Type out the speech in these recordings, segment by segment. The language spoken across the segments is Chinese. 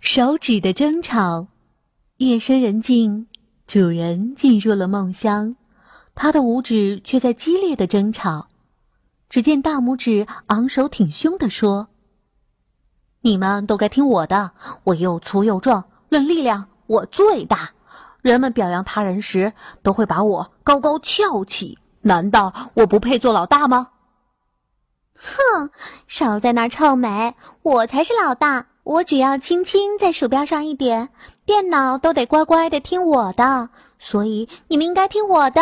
手指的争吵。夜深人静，主人进入了梦乡，他的五指却在激烈的争吵。只见大拇指昂首挺胸地说：“你们都该听我的，我又粗又壮，论力量我最大。人们表扬他人时，都会把我高高翘起。难道我不配做老大吗？”哼，少在那儿臭美！我才是老大，我只要轻轻在鼠标上一点，电脑都得乖乖的听我的。所以你们应该听我的。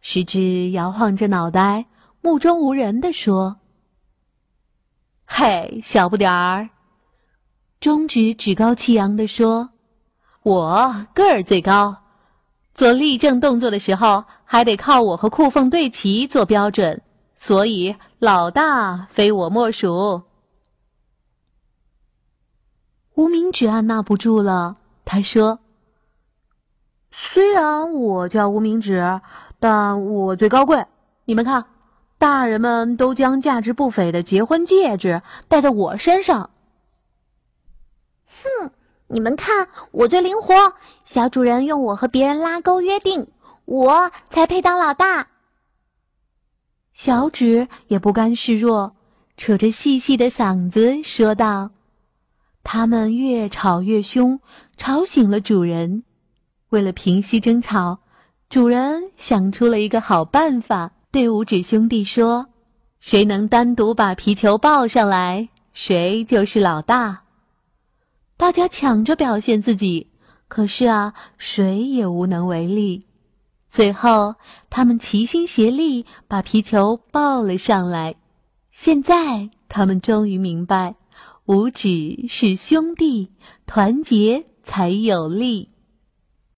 食指摇晃着脑袋，目中无人的说：“嘿，小不点儿。”中指趾高气扬的说：“我个儿最高，做立正动作的时候，还得靠我和裤缝对齐做标准。”所以，老大非我莫属。无名指按捺不住了，他说：“虽然我叫无名指，但我最高贵。你们看，大人们都将价值不菲的结婚戒指戴在我身上。”哼，你们看，我最灵活。小主人用我和别人拉钩约定，我才配当老大。小指也不甘示弱，扯着细细的嗓子说道：“他们越吵越凶，吵醒了主人。为了平息争吵，主人想出了一个好办法，对五指兄弟说：‘谁能单独把皮球抱上来，谁就是老大。’大家抢着表现自己，可是啊，谁也无能为力。”最后，他们齐心协力把皮球抱了上来。现在，他们终于明白，五指是兄弟，团结才有力。